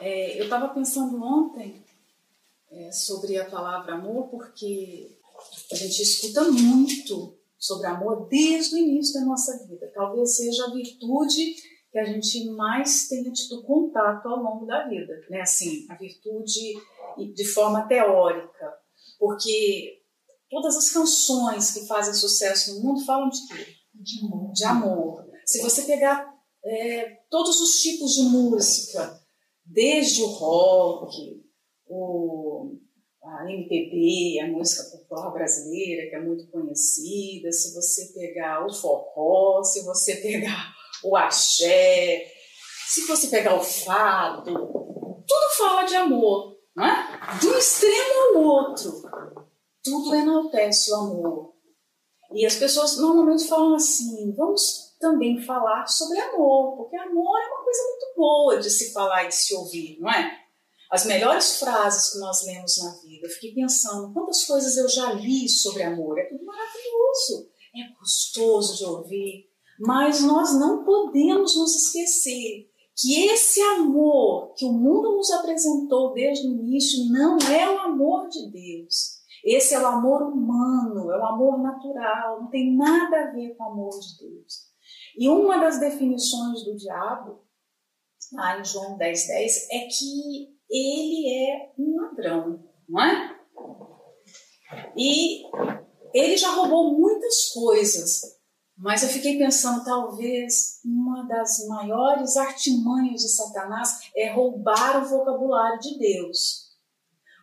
É, eu estava pensando ontem é, sobre a palavra amor, porque a gente escuta muito sobre amor desde o início da nossa vida. Talvez seja a virtude que a gente mais tenha tido contato ao longo da vida, né? Assim, a virtude de forma teórica, porque todas as canções que fazem sucesso no mundo falam de quê? De amor. De amor. Se você pegar é, todos os tipos de música, desde o rock, o, a MPB, a música popular brasileira, que é muito conhecida, se você pegar o forró, se você pegar o axé, se você pegar o fado, tudo fala de amor, não é? De um extremo ao outro, tudo enaltece o amor. E as pessoas normalmente falam assim: vamos também falar sobre amor, porque amor é uma coisa muito boa de se falar e de se ouvir, não é? As melhores frases que nós lemos na vida, eu fiquei pensando quantas coisas eu já li sobre amor, é tudo maravilhoso, é gostoso de ouvir, mas nós não podemos nos esquecer que esse amor que o mundo nos apresentou desde o início não é o amor de Deus. Esse é o amor humano, é o amor natural, não tem nada a ver com o amor de Deus. E uma das definições do diabo, lá em João 10, 10, é que ele é um ladrão, não é? E ele já roubou muitas coisas, mas eu fiquei pensando, talvez uma das maiores artimanhas de Satanás é roubar o vocabulário de Deus.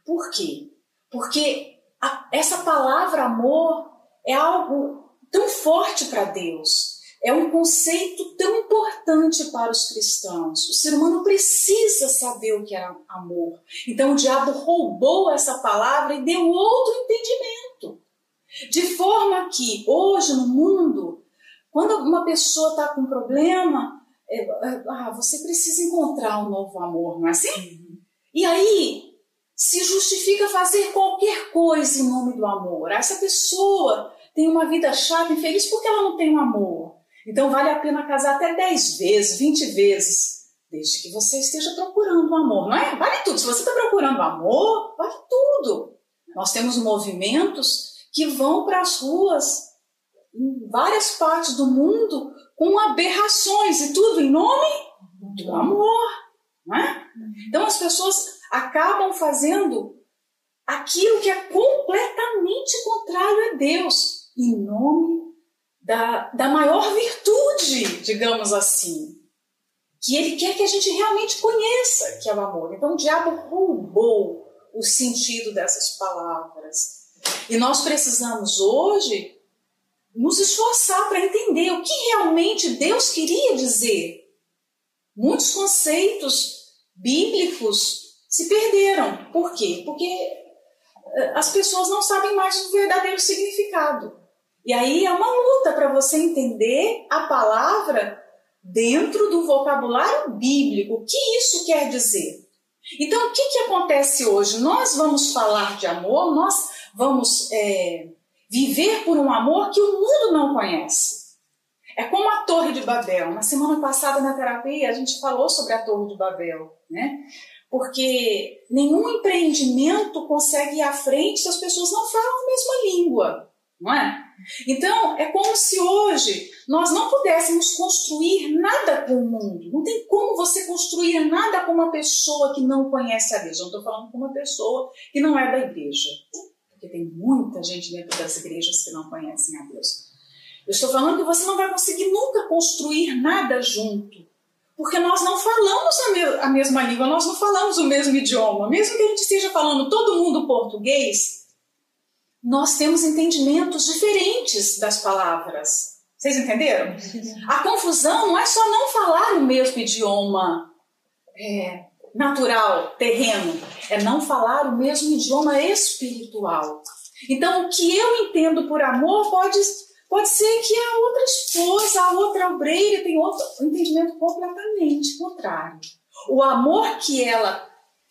Por quê? Porque a, essa palavra amor é algo tão forte para Deus. É um conceito tão importante para os cristãos. O ser humano precisa saber o que é amor. Então o diabo roubou essa palavra e deu outro entendimento. De forma que hoje no mundo quando uma pessoa está com problema, é, é, ah, você precisa encontrar um novo amor, não é assim? Uhum. E aí se justifica fazer qualquer coisa em nome do amor. Essa pessoa tem uma vida chata, infeliz, porque ela não tem um amor. Então vale a pena casar até 10 vezes, 20 vezes, desde que você esteja procurando o amor, não é? Vale tudo. Se você está procurando amor, vale tudo. Nós temos movimentos que vão para as ruas em várias partes do mundo com aberrações e tudo em nome do amor. Não é? Então as pessoas acabam fazendo aquilo que é completamente contrário a Deus, em nome da, da maior virtude, digamos assim, que Ele quer que a gente realmente conheça, que é o amor. Então o diabo roubou o sentido dessas palavras. E nós precisamos hoje nos esforçar para entender o que realmente Deus queria dizer. Muitos conceitos bíblicos se perderam. Por quê? Porque eh, as pessoas não sabem mais o verdadeiro significado. E aí é uma luta para você entender a palavra dentro do vocabulário bíblico. O que isso quer dizer? Então, o que, que acontece hoje? Nós vamos falar de amor, nós vamos é, Viver por um amor que o mundo não conhece. É como a Torre de Babel. Na semana passada, na terapia, a gente falou sobre a Torre de Babel, né? Porque nenhum empreendimento consegue ir à frente se as pessoas não falam a mesma língua, não é? Então, é como se hoje nós não pudéssemos construir nada com o mundo. Não tem como você construir nada com uma pessoa que não conhece a. Eu não estou falando com uma pessoa que não é da igreja porque tem muita gente dentro das igrejas que não conhecem a Deus. Eu estou falando que você não vai conseguir nunca construir nada junto, porque nós não falamos a, me a mesma língua, nós não falamos o mesmo idioma. Mesmo que a gente esteja falando todo mundo português, nós temos entendimentos diferentes das palavras. Vocês entenderam? A confusão não é só não falar o mesmo idioma. É, natural, terreno, é não falar o mesmo idioma espiritual. Então, o que eu entendo por amor pode, pode ser que a outra esposa, a outra obreira tem outro entendimento completamente contrário. O amor que ela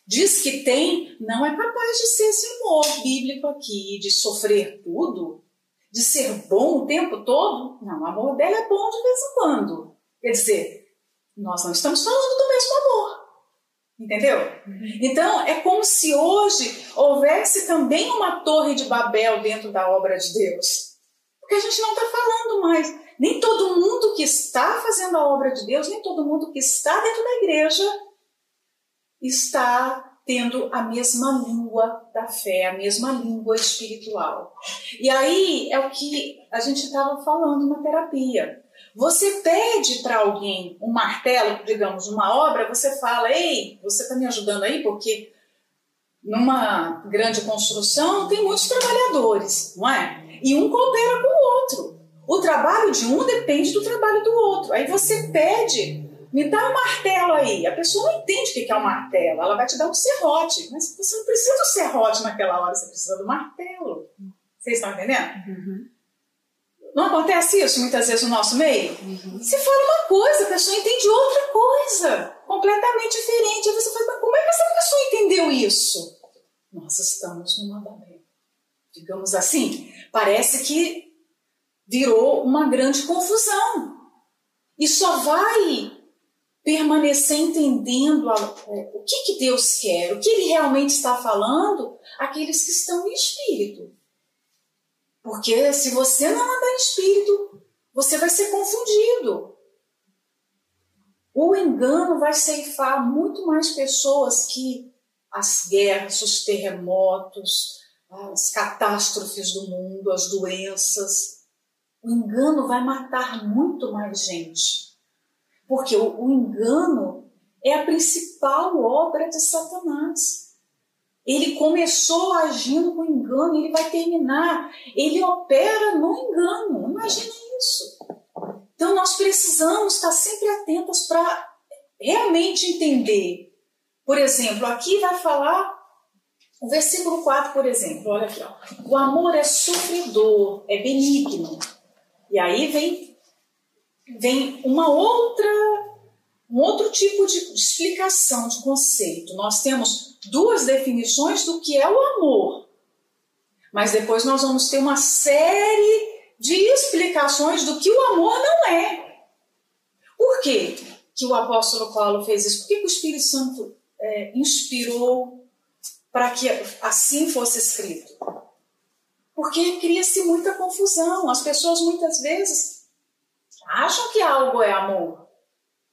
diz que tem não é capaz de ser esse amor bíblico aqui, de sofrer tudo, de ser bom o tempo todo. Não, o amor dela é bom de vez em quando. Quer dizer, nós não estamos falando do mesmo amor. Entendeu? Então, é como se hoje houvesse também uma torre de Babel dentro da obra de Deus. Porque a gente não está falando mais. Nem todo mundo que está fazendo a obra de Deus, nem todo mundo que está dentro da igreja está tendo a mesma língua da fé, a mesma língua espiritual. E aí é o que a gente estava falando na terapia. Você pede para alguém um martelo, digamos, uma obra, você fala, ei, você está me ajudando aí? Porque numa grande construção tem muitos trabalhadores, não é? E um coopera com o outro. O trabalho de um depende do trabalho do outro. Aí você pede me dá um martelo aí. A pessoa não entende o que é um martelo. Ela vai te dar um serrote. Mas você não precisa do serrote naquela hora, você precisa do martelo. Vocês estão entendendo? Uhum. Não acontece isso muitas vezes no nosso meio? Uhum. Você fala uma coisa, a pessoa entende outra coisa, completamente diferente. Aí você fala, mas como é que essa pessoa entendeu isso? Nós estamos numa Babel. Digamos assim, parece que virou uma grande confusão. E só vai permanecer entendendo é, o que, que Deus quer, o que Ele realmente está falando, aqueles que estão em espírito. Porque se você não andar em espírito, você vai ser confundido. O engano vai ceifar muito mais pessoas que as guerras, os terremotos, as catástrofes do mundo, as doenças. O engano vai matar muito mais gente. Porque o, o engano é a principal obra de Satanás. Ele começou agindo com engano, ele vai terminar. Ele opera no engano. Imagina isso. Então nós precisamos estar sempre atentas para realmente entender. Por exemplo, aqui vai falar o versículo 4, por exemplo, olha aqui, ó. O amor é sofredor, é benigno. E aí vem vem uma outra, um outro tipo de explicação, de conceito. Nós temos duas definições do que é o amor, mas depois nós vamos ter uma série de explicações do que o amor não é. Por quê que o apóstolo Paulo fez isso? Por que, que o Espírito Santo é, inspirou para que assim fosse escrito? Porque cria-se muita confusão. As pessoas muitas vezes acham que algo é amor,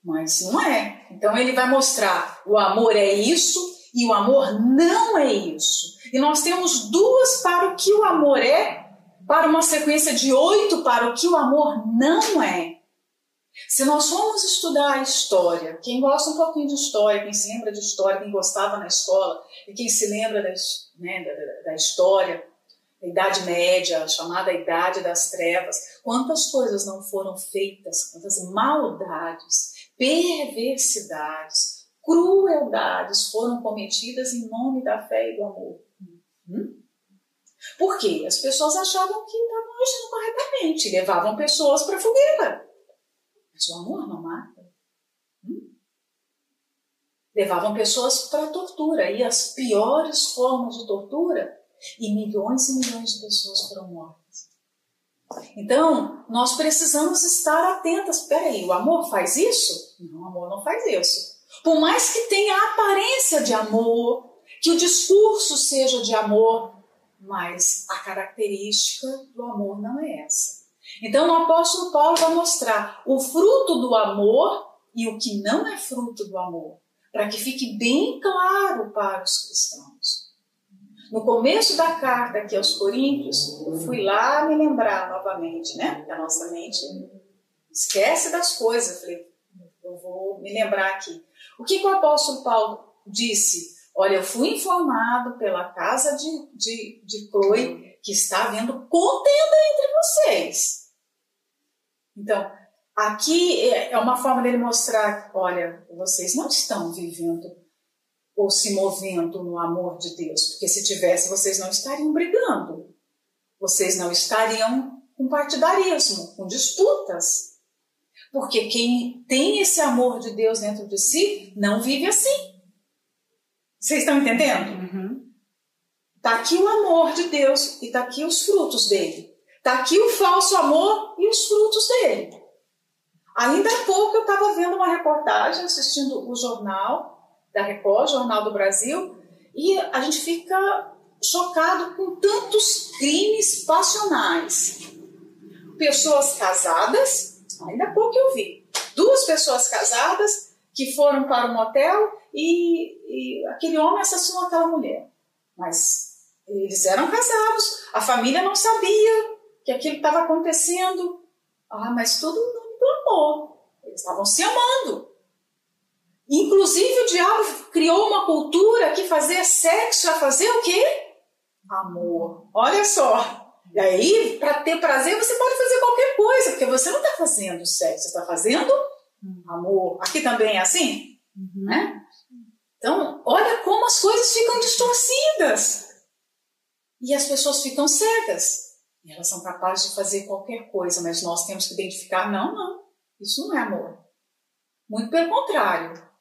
mas não é. Então ele vai mostrar o amor é isso e o amor não é isso. E nós temos duas para o que o amor é, para uma sequência de oito para o que o amor não é. Se nós formos estudar a história, quem gosta um pouquinho de história, quem se lembra de história, quem gostava na escola, e quem se lembra né, da, da história, a Idade Média, a chamada Idade das Trevas, quantas coisas não foram feitas, quantas maldades, perversidades, crueldades foram cometidas em nome da fé e do amor. Hum? Por quê? As pessoas achavam que estavam agindo corretamente, levavam pessoas para a fogueira. Mas o amor não mata. Hum? Levavam pessoas para a tortura, e as piores formas de tortura e milhões e milhões de pessoas foram mortas. Então, nós precisamos estar atentas. Peraí, o amor faz isso? Não, o amor não faz isso. Por mais que tenha a aparência de amor, que o discurso seja de amor, mas a característica do amor não é essa. Então, o apóstolo Paulo vai mostrar o fruto do amor e o que não é fruto do amor, para que fique bem claro para os cristãos. No começo da carta aqui aos Coríntios, eu fui lá me lembrar novamente, né? A nossa mente esquece das coisas. Eu falei, eu vou me lembrar aqui. O que, que o apóstolo Paulo disse? Olha, eu fui informado pela casa de, de, de Chloe que está havendo contenda entre vocês. Então, aqui é, é uma forma dele mostrar: olha, vocês não estão vivendo ou se movendo no amor de Deus, porque se tivesse, vocês não estariam brigando, vocês não estariam com partidarismo, com disputas. Porque quem tem esse amor de Deus dentro de si não vive assim. Vocês estão entendendo? Uhum. Tá aqui o amor de Deus e tá aqui os frutos dele. Tá aqui o falso amor e os frutos dele. Ainda há pouco eu estava vendo uma reportagem, assistindo o jornal, da Record, Jornal do Brasil, e a gente fica chocado com tantos crimes passionais. Pessoas casadas, ainda pouco eu vi, duas pessoas casadas que foram para um motel e, e aquele homem assassinou aquela mulher. Mas eles eram casados, a família não sabia que aquilo estava acontecendo. Ah, mas tudo no nome do amor. Eles estavam se amando. Inclusive o diabo criou uma cultura que fazer sexo é fazer o quê? Amor. Olha só. E aí, para ter prazer, você pode fazer qualquer coisa, porque você não está fazendo sexo, você está fazendo amor. Aqui também é assim? Uhum. Né? Então, olha como as coisas ficam distorcidas. E as pessoas ficam cegas. E elas são capazes de fazer qualquer coisa, mas nós temos que identificar: não, não, isso não é amor. Muito pelo contrário.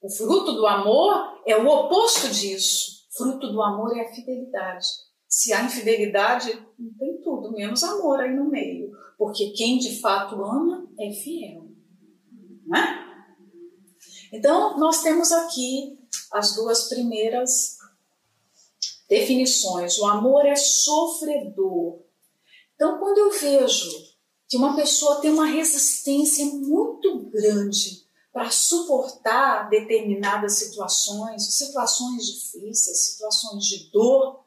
O fruto do amor é o oposto disso. Fruto do amor é a fidelidade. Se há infidelidade, não tem tudo, menos amor aí no meio. Porque quem de fato ama é fiel. Né? Então, nós temos aqui as duas primeiras definições. O amor é sofredor. Então, quando eu vejo que uma pessoa tem uma resistência muito grande para suportar determinadas situações, situações difíceis, situações de dor,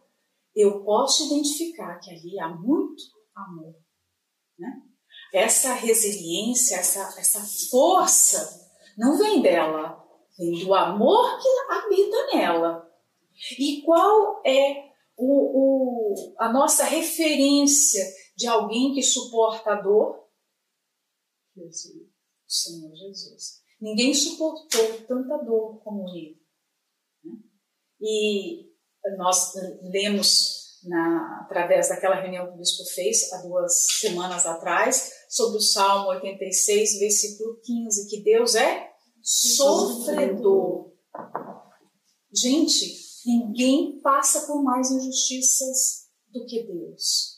eu posso identificar que ali há muito amor. Né? Essa resiliência, essa, essa força, não vem dela, vem do amor que habita nela. E qual é o, o, a nossa referência de alguém que suporta a dor? Jesus, o Senhor Jesus. Ninguém suportou tanta dor como ele. Né? E nós lemos na, através daquela reunião que o bispo fez há duas semanas atrás sobre o Salmo 86, versículo 15, que Deus é sofredor. Gente, ninguém passa por mais injustiças do que Deus.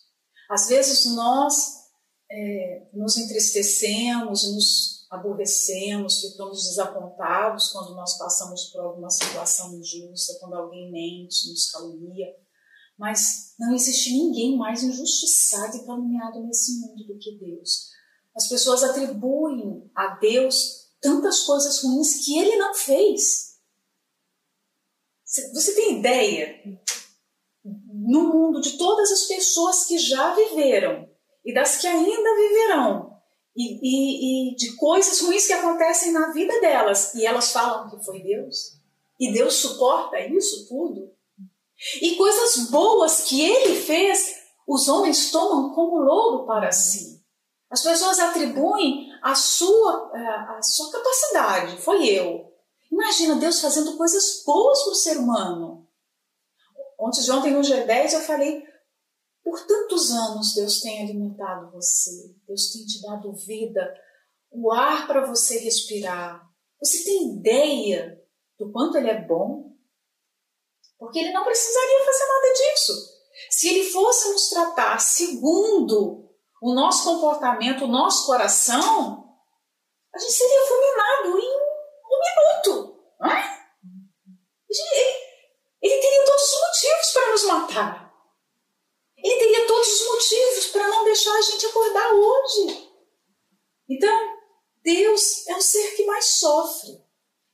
Às vezes nós é, nos entristecemos, nos aborrecemos, ficamos desapontados quando nós passamos por alguma situação injusta, quando alguém mente, nos calunia. Mas não existe ninguém mais injustiçado e caluniado nesse mundo do que Deus. As pessoas atribuem a Deus tantas coisas ruins que ele não fez. Você tem ideia? No mundo de todas as pessoas que já viveram e das que ainda viverão, e, e, e, de coisas ruins que acontecem na vida delas. E elas falam que foi Deus. E Deus suporta isso tudo. E coisas boas que ele fez, os homens tomam como louro para si. As pessoas atribuem a sua, a sua capacidade. Foi eu. Imagina Deus fazendo coisas boas para o ser humano. Ontem ontem no G10 eu falei por tantos anos Deus tem alimentado você, Deus tem te dado vida, o ar para você respirar. Você tem ideia do quanto ele é bom? Porque ele não precisaria fazer nada disso. Se ele fosse nos tratar segundo o nosso comportamento, o nosso coração, a gente seria fulminado em um minuto. Não é? Ele teria todos os motivos para nos matar. Ele teria todos os motivos para não deixar a gente acordar hoje. Então, Deus é o ser que mais sofre.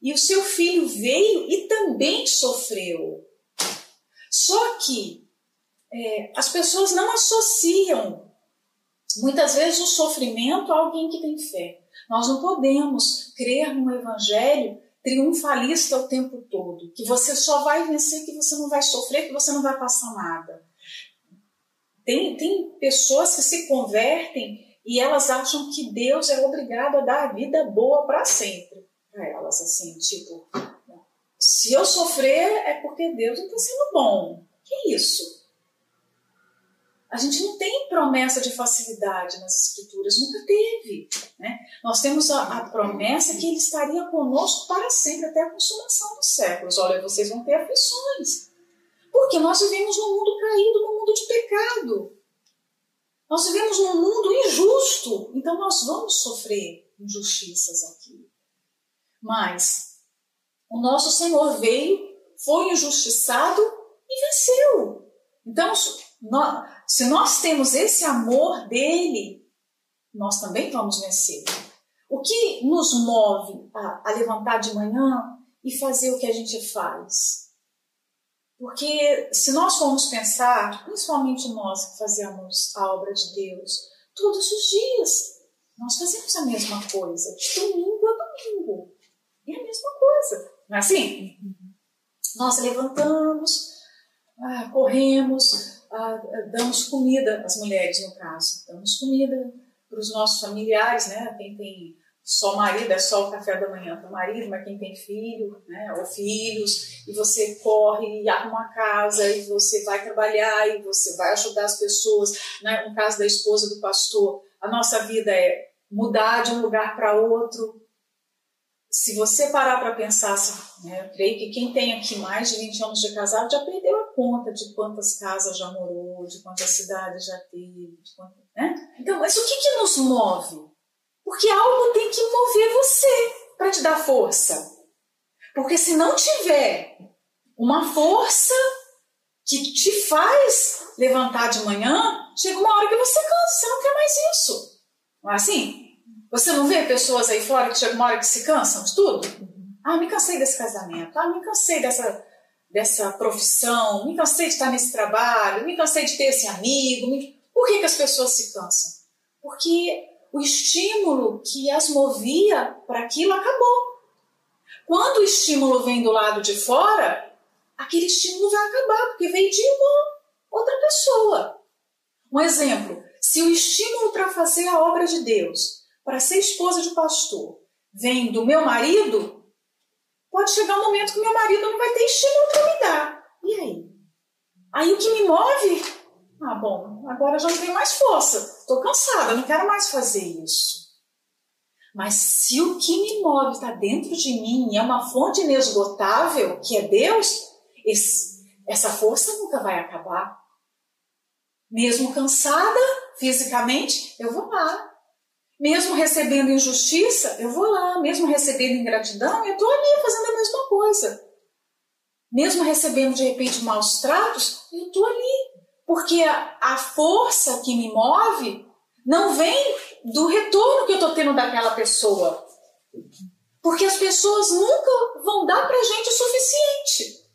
E o seu filho veio e também sofreu. Só que é, as pessoas não associam muitas vezes o sofrimento a alguém que tem fé. Nós não podemos crer no evangelho triunfalista o tempo todo, que você só vai vencer, que você não vai sofrer, que você não vai passar nada. Tem, tem pessoas que se convertem e elas acham que Deus é obrigado a dar a vida boa para sempre para elas, assim, tipo, se eu sofrer é porque Deus não está sendo bom. Que isso? A gente não tem promessa de facilidade nas escrituras, nunca teve. Né? Nós temos a, a, promessa que Ele estaria conosco para sempre, até a consumação dos séculos. Olha, vocês vão ter aflições. Porque nós vivemos num mundo caído, num mundo de pecado. Nós vivemos num mundo injusto, então nós vamos sofrer injustiças aqui. Mas O nosso Senhor veio, foi injustiçado e venceu. Então, se nós temos esse amor dele, nós também vamos vencer. O que nos move a, a levantar de manhã e fazer o que a gente faz? Porque se nós formos pensar, principalmente nós que fazemos a obra de Deus, todos os dias nós fazemos a mesma coisa, de domingo a domingo. É a mesma coisa. Não é assim? Nós levantamos, ah, corremos, ah, damos comida, as mulheres no caso, damos comida para os nossos familiares, né? Quem tem só marido, é só o café da manhã para o marido, mas quem tem filho, né, ou filhos, e você corre e arruma a casa, e você vai trabalhar, e você vai ajudar as pessoas, né, no caso da esposa do pastor, a nossa vida é mudar de um lugar para outro. Se você parar para pensar, né, eu creio que quem tem aqui mais de 20 anos de casado já perdeu a conta de quantas casas já morou, de quantas cidades já teve, quantas, né? Então, mas o que, que nos move? Porque algo tem que mover você para te dar força. Porque se não tiver uma força que te faz levantar de manhã, chega uma hora que você cansa, você não quer mais isso. Não é assim? Você não vê pessoas aí fora que chega uma hora que se cansam de tudo? Ah, me cansei desse casamento. Ah, me cansei dessa, dessa profissão. Me cansei de estar nesse trabalho. Me cansei de ter esse amigo. Por que, que as pessoas se cansam? Porque o estímulo que as movia para aquilo acabou. Quando o estímulo vem do lado de fora, aquele estímulo vai acabar, porque veio de uma outra pessoa. Um exemplo: se o estímulo para fazer a obra de Deus, para ser esposa de pastor, vem do meu marido, pode chegar um momento que meu marido não vai ter estímulo para me dar. E aí? Aí o que me move ah, bom, agora já não tenho mais força, estou cansada, não quero mais fazer isso. Mas se o que me move está dentro de mim é uma fonte inesgotável, que é Deus, esse, essa força nunca vai acabar. Mesmo cansada fisicamente, eu vou lá. Mesmo recebendo injustiça, eu vou lá. Mesmo recebendo ingratidão, eu estou ali fazendo a mesma coisa. Mesmo recebendo de repente maus tratos, eu estou ali porque a, a força que me move não vem do retorno que eu estou tendo daquela pessoa. Porque as pessoas nunca vão dar para gente o suficiente.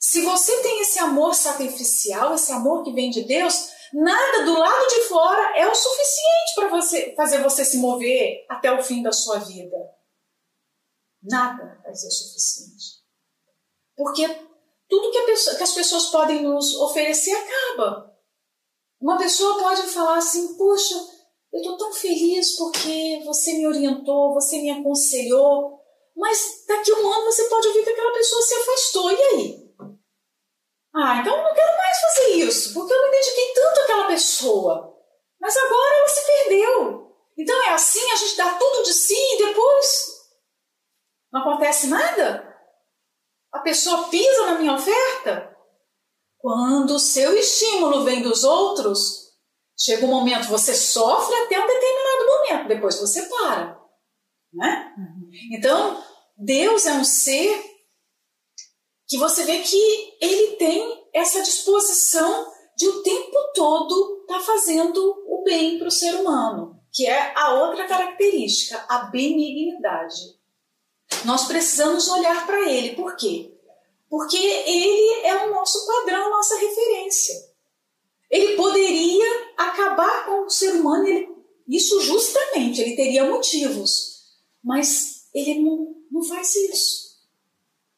Se você tem esse amor sacrificial, esse amor que vem de Deus, nada do lado de fora é o suficiente para você fazer você se mover até o fim da sua vida. Nada vai ser suficiente. Porque tudo que, pessoa, que as pessoas podem nos oferecer acaba. Uma pessoa pode falar assim: Poxa, eu estou tão feliz porque você me orientou, você me aconselhou, mas daqui a um ano você pode ouvir que aquela pessoa se afastou, e aí? Ah, então eu não quero mais fazer isso, porque eu me dediquei tanto àquela pessoa, mas agora ela se perdeu. Então é assim, a gente dá tudo de si e depois não acontece nada? A pessoa pisa na minha oferta? Quando o seu estímulo vem dos outros, chega um momento, você sofre até um determinado momento, depois você para. Né? Uhum. Então, Deus é um ser que você vê que ele tem essa disposição de o tempo todo estar tá fazendo o bem para o ser humano, que é a outra característica, a benignidade. Nós precisamos olhar para ele. Por quê? Porque ele é o nosso padrão, nossa referência. Ele poderia acabar com o ser humano, ele, isso justamente, ele teria motivos, mas ele não, não faz isso.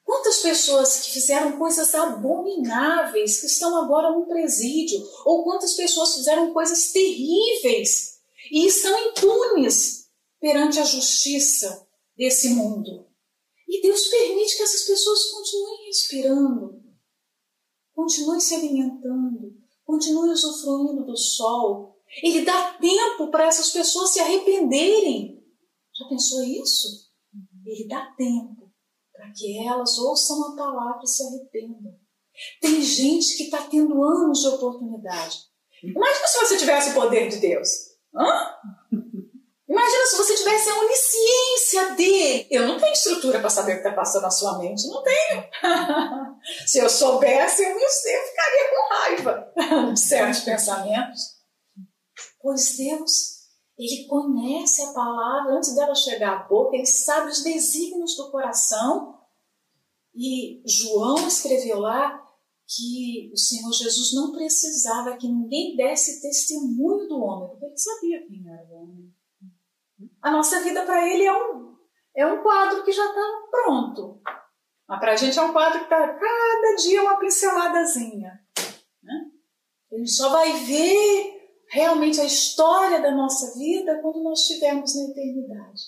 Quantas pessoas que fizeram coisas abomináveis que estão agora no presídio? Ou quantas pessoas fizeram coisas terríveis e estão impunes perante a justiça desse mundo. E Deus permite que essas pessoas continuem respirando, continuem se alimentando, continuem usufruindo do sol. Ele dá tempo para essas pessoas se arrependerem. Já pensou isso? Ele dá tempo para que elas ouçam a palavra e se arrependam. Tem gente que está tendo anos de oportunidade. Imagina se você tivesse o poder de Deus. Hã? Imagina se você tivesse a onisciência dele. Eu não tenho estrutura para saber o que está passando na sua mente, não tenho. Se eu soubesse, eu, ficaria com raiva de certos pensamentos. Pois Deus, Ele conhece a palavra antes dela chegar à boca, Ele sabe os desígnios do coração. E João escreveu lá que o Senhor Jesus não precisava que ninguém desse testemunho do homem, porque ele sabia quem era o homem. A nossa vida para ele é um, é um quadro que já está pronto. Mas para a gente é um quadro que está cada dia uma pinceladazinha. Né? Gente só vai ver realmente a história da nossa vida quando nós estivermos na eternidade.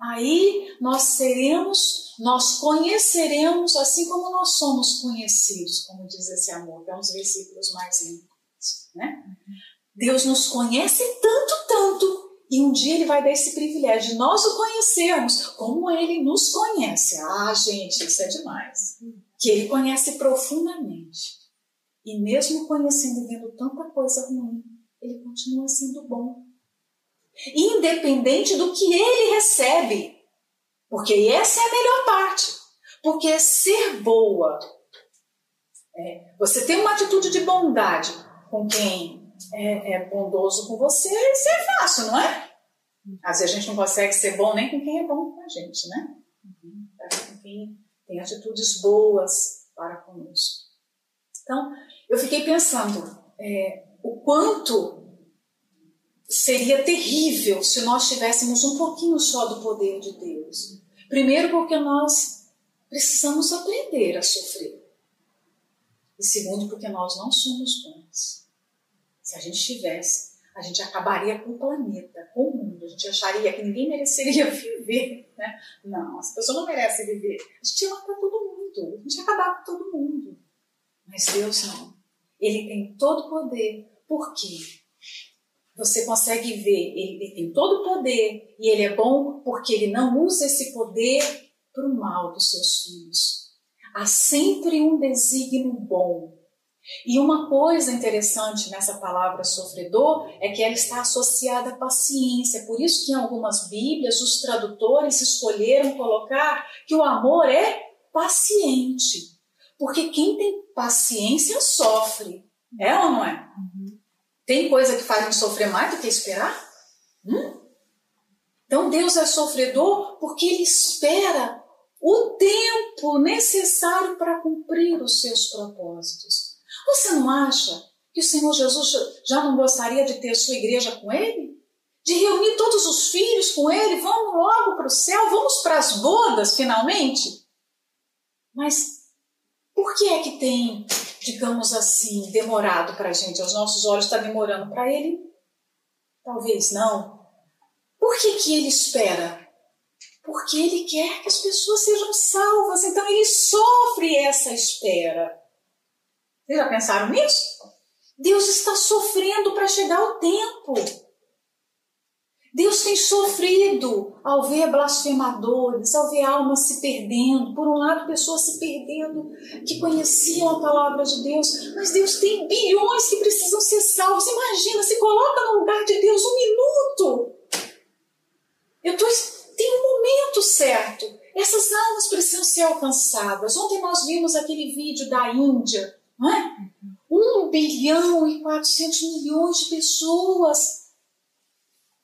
Aí nós seremos, nós conheceremos assim como nós somos conhecidos, como diz esse amor, que é um dos versículos mais lindos. Né? Deus nos conhece tanto, tanto, e um dia ele vai dar esse privilégio de nós o conhecermos como ele nos conhece. Ah, gente, isso é demais. Que ele conhece profundamente. E mesmo conhecendo e vendo tanta coisa ruim, ele continua sendo bom. Independente do que ele recebe. Porque essa é a melhor parte. Porque ser boa, é, você tem uma atitude de bondade com quem é, é, bondoso com você, isso é fácil, não é? Às vezes a gente não consegue ser bom nem com quem é bom com a gente, né? Com quem tem atitudes boas para conosco. Então, eu fiquei pensando é, o quanto seria terrível se nós tivéssemos um pouquinho só do poder de Deus. Primeiro, porque nós precisamos aprender a sofrer. E segundo, porque nós não somos bons. Se a gente tivesse, a gente acabaria com o planeta, com o mundo. A gente acharia que ninguém mereceria viver. Né? Não, as pessoas não merecem viver. A gente ia matar todo mundo. A gente ia acabar com todo mundo. Mas Deus não. Ele tem todo o poder. Por quê? Você consegue ver, ele tem todo o poder e ele é bom porque ele não usa esse poder para o mal dos seus filhos. Há sempre um desígnio bom. E uma coisa interessante nessa palavra sofredor é que ela está associada à paciência. Por isso que em algumas Bíblias os tradutores escolheram colocar que o amor é paciente. Porque quem tem paciência sofre. É ou não é? Tem coisa que faz a gente sofrer mais do que esperar? Hum? Então Deus é sofredor porque Ele espera o tempo necessário para cumprir os seus propósitos. Você não acha que o Senhor Jesus já não gostaria de ter sua igreja com Ele? De reunir todos os filhos com Ele? Vamos logo para o céu? Vamos para as bodas finalmente? Mas por que é que tem digamos assim, demorado para a gente, aos nossos olhos está demorando para ele? Talvez não. Por que, que ele espera? Porque ele quer que as pessoas sejam salvas, então ele sofre essa espera. Vocês já pensaram nisso? Deus está sofrendo para chegar o tempo. Deus tem sofrido ao ver blasfemadores, ao ver almas se perdendo. Por um lado, pessoas se perdendo que conheciam a palavra de Deus, mas Deus tem bilhões que precisam ser salvos. Imagina, se coloca no lugar de Deus um minuto. Eu tô, tem um momento certo. Essas almas precisam ser alcançadas. Ontem nós vimos aquele vídeo da Índia, não é? Um bilhão e quatrocentos milhões de pessoas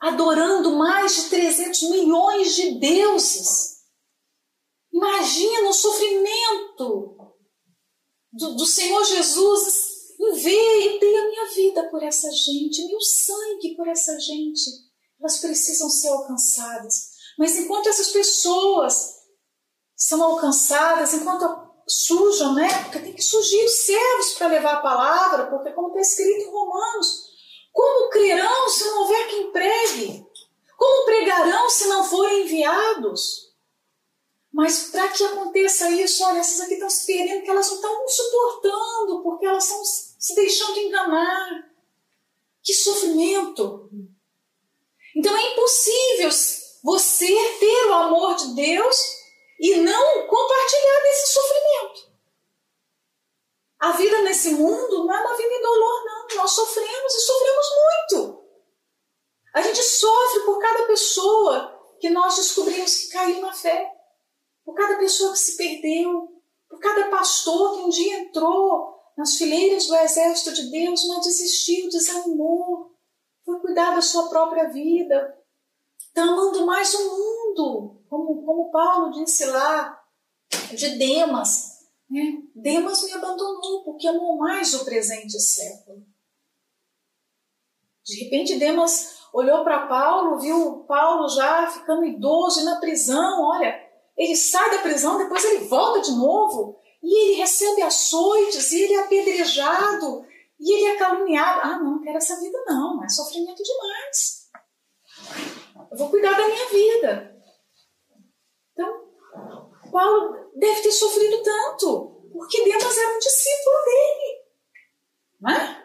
adorando mais de 300 milhões de deuses. Imagina o sofrimento do, do Senhor Jesus em ver e ter a minha vida por essa gente, meu sangue por essa gente. Elas precisam ser alcançadas. Mas enquanto essas pessoas são alcançadas, enquanto sujam, né? Porque tem que surgir os servos para levar a palavra, porque como está escrito em Romanos, como crerão se não houver quem pregue? Como pregarão se não forem enviados? Mas para que aconteça isso, olha, essas aqui estão se perdendo, porque elas não estão suportando, porque elas estão se deixando enganar. Que sofrimento! Então é impossível você ter o amor de Deus e não compartilhar desse sofrimento. A vida nesse mundo não é uma vida indolor, não. Nós sofremos e sofremos muito. A gente sofre por cada pessoa que nós descobrimos que caiu na fé, por cada pessoa que se perdeu, por cada pastor que um dia entrou nas fileiras do exército de Deus, mas desistiu, desanimou, foi cuidar da sua própria vida, está amando mais o mundo, como, como Paulo disse lá, de Demas. Né? Demas me abandonou porque amou mais o presente século. De repente, Demas olhou para Paulo, viu Paulo já ficando idoso e na prisão. Olha, ele sai da prisão, depois ele volta de novo e ele recebe açoites e ele é apedrejado e ele é caluniado. Ah, não, não quero essa vida, não, é sofrimento demais. Eu vou cuidar da minha vida. Então, Paulo deve ter sofrido tanto, porque Demas era um discípulo dele. Não é?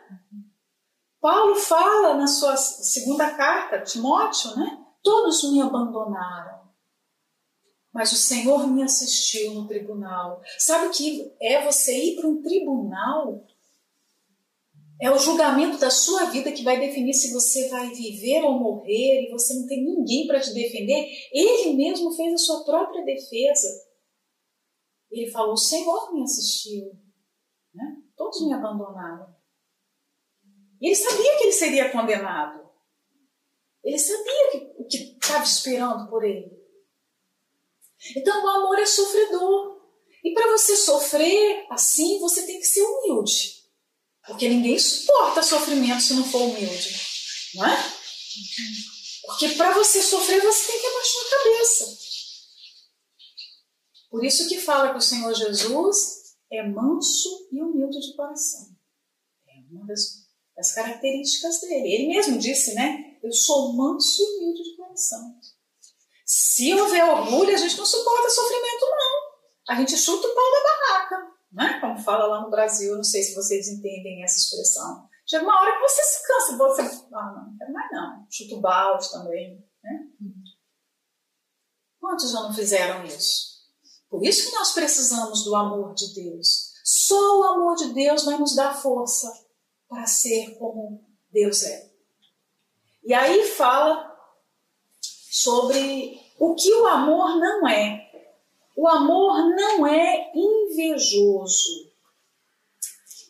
Paulo fala na sua segunda carta, Timóteo, né? Todos me abandonaram, mas o Senhor me assistiu no tribunal. Sabe o que é você ir para um tribunal? É o julgamento da sua vida que vai definir se você vai viver ou morrer e você não tem ninguém para te defender. Ele mesmo fez a sua própria defesa. Ele falou: O Senhor me assistiu. Né? Todos me abandonaram. E ele sabia que ele seria condenado. Ele sabia que, o que estava esperando por ele. Então o amor é sofredor. E para você sofrer assim, você tem que ser humilde. Porque ninguém suporta sofrimento se não for humilde. Não é? Porque para você sofrer, você tem que abaixar a cabeça. Por isso que fala que o Senhor Jesus é manso e humilde de coração. É uma das as características dele. Ele mesmo disse, né? Eu sou manso e humilde de coração. Se houver orgulho, a gente não suporta sofrimento, não. A gente chuta o pau da barraca, né? Como fala lá no Brasil, não sei se vocês entendem essa expressão. Chega uma hora que você se cansa, você, ah, não, não quero mais não. Chuta o balde também, né? Quantos não fizeram isso? Por isso que nós precisamos do amor de Deus. Só o amor de Deus vai nos dar força para ser como Deus é. E aí fala sobre o que o amor não é. O amor não é invejoso.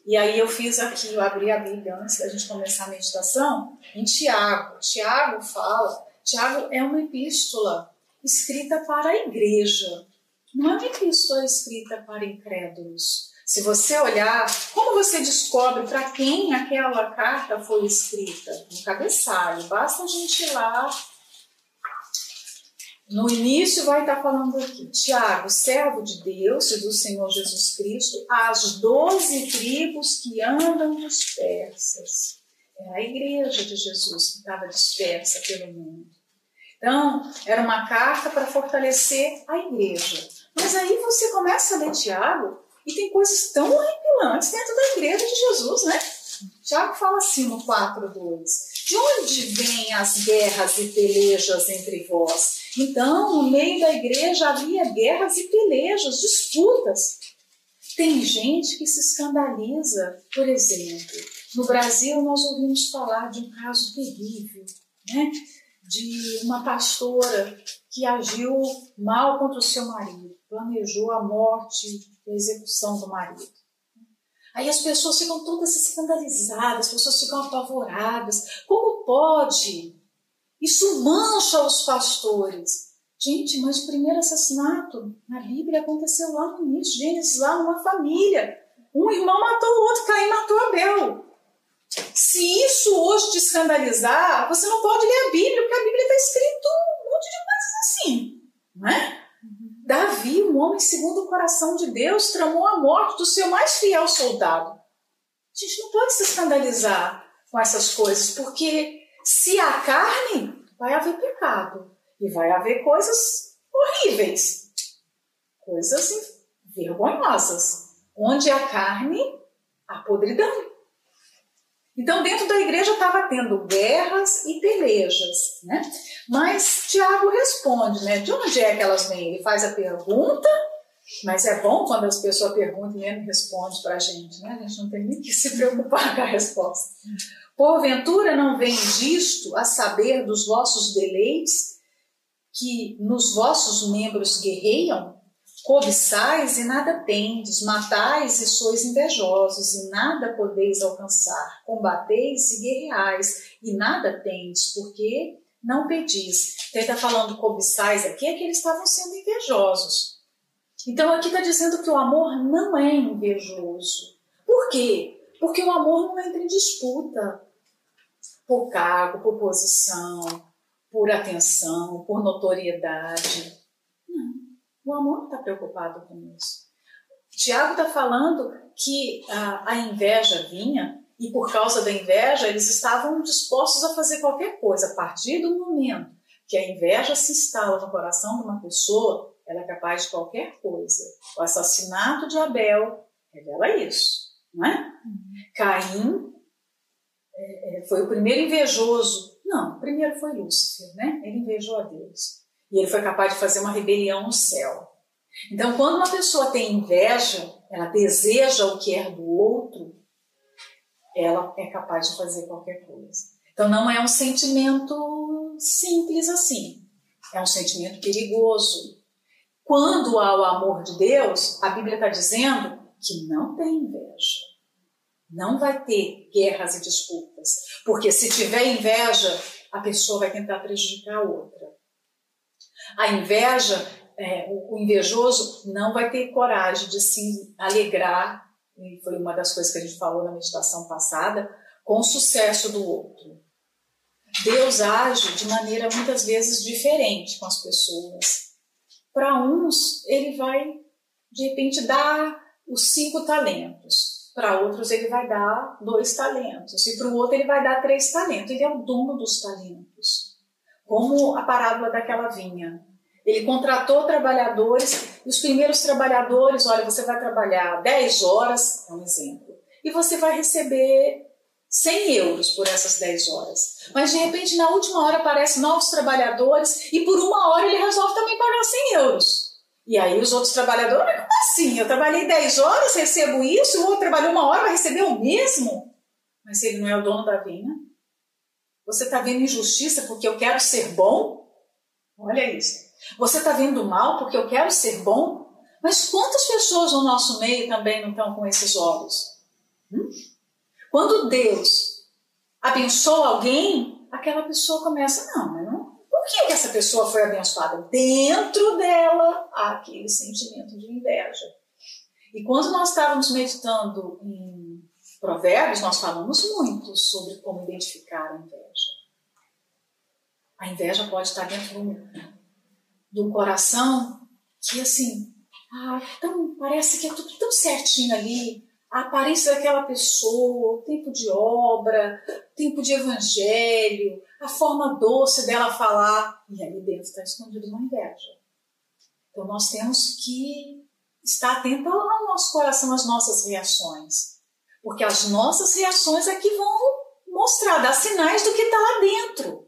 E aí eu fiz aqui, eu abri a Bíblia antes da gente começar a meditação, em Tiago. Tiago fala, Tiago é uma epístola escrita para a igreja. Não é uma epístola escrita para incrédulos. Se você olhar, como você descobre para quem aquela carta foi escrita? No cabeçalho. Basta a gente ir lá. No início vai estar falando aqui, Tiago, servo de Deus e do Senhor Jesus Cristo, as doze tribos que andam dispersas. Era a igreja de Jesus que estava dispersa pelo mundo. Então, era uma carta para fortalecer a igreja. Mas aí você começa a ler Tiago, e tem coisas tão horripilantes dentro da igreja de Jesus, né? Tiago fala assim no 4.2: De onde vêm as guerras e pelejas entre vós? Então, no meio da igreja havia guerras e pelejas, disputas. Tem gente que se escandaliza, por exemplo. No Brasil, nós ouvimos falar de um caso terrível, né? de uma pastora que agiu mal contra o seu marido, planejou a morte e a execução do marido. Aí as pessoas ficam todas escandalizadas, as pessoas ficam apavoradas. Como pode? Isso mancha os pastores. Gente, mas o primeiro assassinato na Bíblia aconteceu lá no início, Gênesis, lá numa família. Um irmão matou o outro, Caim matou Abel. Se isso hoje te escandalizar, você não pode ler a Bíblia, porque a Bíblia está escrito um monte de coisas assim, não é? Davi, um homem segundo o coração de Deus, tramou a morte do seu mais fiel soldado. A gente não pode se escandalizar com essas coisas, porque se há carne, vai haver pecado e vai haver coisas horríveis, coisas vergonhosas. Onde há carne, há podridão. Então, dentro da igreja estava tendo guerras e pelejas, né? Mas Tiago responde, né? De onde é que elas vêm? Ele faz a pergunta, mas é bom quando as pessoas perguntam e ele responde para a gente, né? A gente não tem nem que se preocupar com a resposta. Porventura não vem disto a saber dos vossos deleites que nos vossos membros guerreiam? Cobiçais e nada tendes, matais e sois invejosos, e nada podeis alcançar. Combateis e guerreais, e nada tendes, porque não pedis. Então, ele está falando cobiçais aqui, é que eles estavam sendo invejosos. Então, aqui está dizendo que o amor não é invejoso. Por quê? Porque o amor não entra em disputa por cargo, por posição, por atenção, por notoriedade. O amor está preocupado com isso. Tiago está falando que a, a inveja vinha e por causa da inveja eles estavam dispostos a fazer qualquer coisa. A partir do momento que a inveja se instala no coração de uma pessoa, ela é capaz de qualquer coisa. O assassinato de Abel revela isso, não é? Uhum. Caim é, é, foi o primeiro invejoso. Não, o primeiro foi Lúcifer, né? Ele invejou a Deus. E ele foi capaz de fazer uma rebelião no céu. Então, quando uma pessoa tem inveja, ela deseja o que é do outro, ela é capaz de fazer qualquer coisa. Então, não é um sentimento simples assim. É um sentimento perigoso. Quando há o amor de Deus, a Bíblia está dizendo que não tem inveja. Não vai ter guerras e disputas. Porque se tiver inveja, a pessoa vai tentar prejudicar a outra. A inveja, é, o, invejoso não vai ter coragem de se alegrar, e foi uma das coisas que a gente falou na meditação passada, com o sucesso do outro. Deus age de maneira muitas vezes diferente com as pessoas. Para uns, ele vai, de repente, dar os cinco talentos para outros ele vai dar dois talentos, e para o outro ele vai dar três talentos. Ele é o dono dos talentos. Como a parábola daquela vinha. Ele contratou trabalhadores, e os primeiros trabalhadores, olha, você vai trabalhar 10 horas, é um exemplo, e você vai receber 100 euros por essas 10 horas. Mas de repente, na última hora, aparecem novos trabalhadores, e por uma hora ele resolve também pagar 100 euros. E aí os outros trabalhadores, como assim? Eu trabalhei 10 horas, recebo isso, o outro trabalhou uma hora, vai receber o mesmo? Mas ele não é o dono da vinha. Você está vendo injustiça porque eu quero ser bom? Olha isso. Você está vendo mal porque eu quero ser bom? Mas quantas pessoas no nosso meio também não estão com esses olhos? Hum? Quando Deus abençoa alguém, aquela pessoa começa, não, mas não por que, essa pessoa foi abençoada? Dentro dela há aquele sentimento de inveja. E quando nós estávamos meditando em Provérbios, nós falamos muito sobre como identificar a inveja. A inveja pode estar dentro do coração que, assim, ah, tão, parece que é tudo tão certinho ali, a aparência daquela pessoa, o tempo de obra, o tempo de evangelho, a forma doce dela falar. E ali dentro está escondido uma inveja. Então nós temos que estar atento ao nosso coração, às nossas reações. Porque as nossas reações é que vão mostrar, dar sinais do que está lá dentro.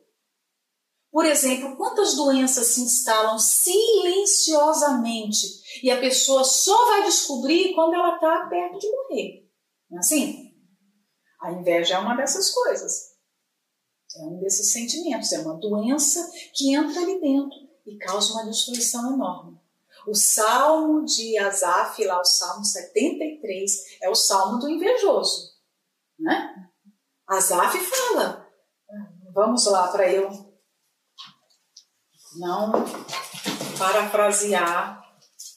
Por exemplo, quantas doenças se instalam silenciosamente e a pessoa só vai descobrir quando ela está perto de morrer? Não é assim? A inveja é uma dessas coisas. É um desses sentimentos. É uma doença que entra ali dentro e causa uma destruição enorme. O salmo de Asaf, lá o salmo 73, é o salmo do invejoso. Né? Asaf fala, vamos lá para eu não parafrasear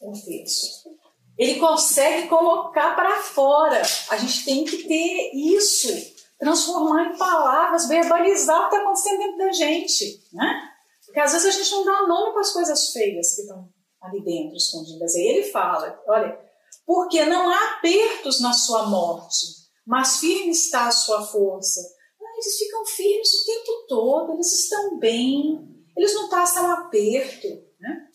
o texto. Ele consegue colocar para fora. A gente tem que ter isso, transformar em palavras, verbalizar o que está acontecendo dentro da gente, né? Porque às vezes a gente não dá nome para as coisas feias que estão ali dentro, escondidas. Aí ele fala, olha, porque não há apertos na sua morte, mas firme está a sua força. Eles ficam firmes o tempo todo, eles estão bem, eles não passam aperto, né?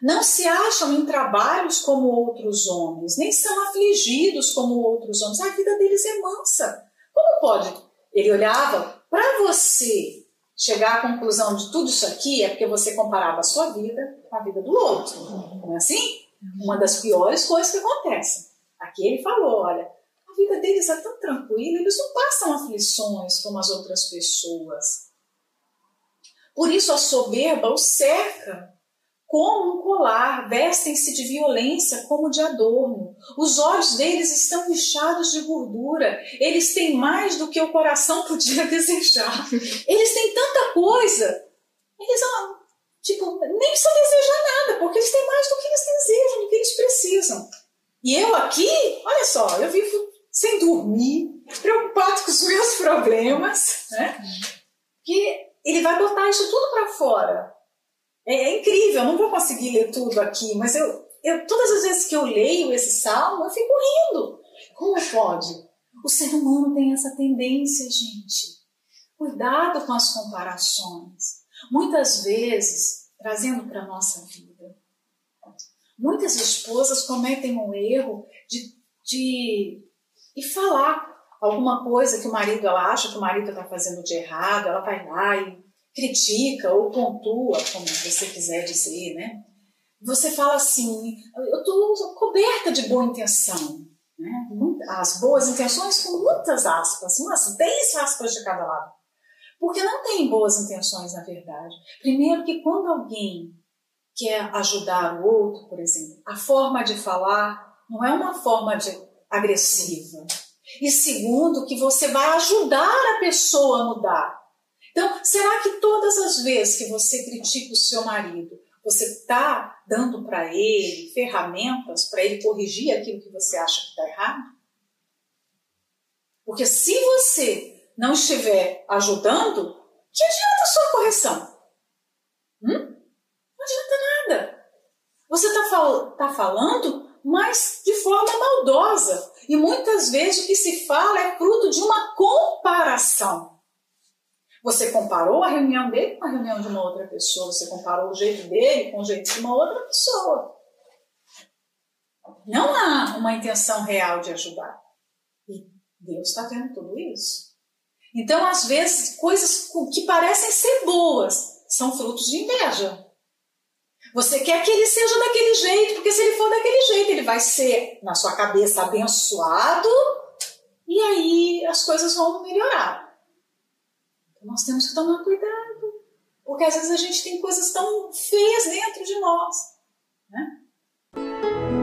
Não se acham em trabalhos como outros homens, nem são afligidos como outros homens. A vida deles é mansa. Como pode? Ele olhava para você chegar à conclusão de tudo isso aqui é porque você comparava a sua vida com a vida do outro. Não é assim? Uma das piores coisas que acontecem. Aqui ele falou: olha, a vida deles é tão tranquila, eles não passam aflições como as outras pessoas. Por isso a soberba o cerca como um colar, vestem-se de violência como de adorno. Os olhos deles estão inchados de gordura. Eles têm mais do que o coração podia desejar. Eles têm tanta coisa. Eles, ah, tipo, nem precisam desejar nada, porque eles têm mais do que eles desejam, do que eles precisam. E eu aqui, olha só, eu vivo sem dormir, preocupado com os meus problemas, né? Que ele vai botar isso tudo para fora. É, é, incrível, eu não vou conseguir ler tudo aqui, mas eu, eu, todas as vezes que eu leio esse salmo, eu fico rindo. Como pode? O ser humano tem essa tendência, gente. Cuidado com as comparações. Muitas vezes, trazendo para a nossa vida, muitas esposas cometem um erro de, de, de falar alguma coisa que o marido ela acha que o marido está fazendo de errado, ela vai lá e critica ou pontua, como você quiser dizer, né? Você fala assim, eu estou coberta de boa intenção. Né? As boas intenções com muitas aspas, umas 10 aspas de cada lado. Porque não tem boas intenções, na verdade. Primeiro que quando alguém quer ajudar o outro, por exemplo, a forma de falar não é uma forma de agressiva. E segundo, que você vai ajudar a pessoa a mudar. Então, será que todas as vezes que você critica o seu marido, você está dando para ele ferramentas para ele corrigir aquilo que você acha que está errado? Porque se você não estiver ajudando, que adianta a sua correção? Hum? Não adianta nada. Você está fal tá falando, mas de forma maldosa. E muitas vezes o que se fala é fruto de uma comparação. Você comparou a reunião dele com a reunião de uma outra pessoa, você comparou o jeito dele com o jeito de uma outra pessoa. Não há uma intenção real de ajudar. E Deus está vendo tudo isso. Então, às vezes, coisas que parecem ser boas são frutos de inveja. Você quer que ele seja daquele jeito, porque se ele for daquele jeito, ele vai ser, na sua cabeça, abençoado, e aí as coisas vão melhorar nós temos que tomar cuidado, porque às vezes a gente tem coisas tão feias dentro de nós, né?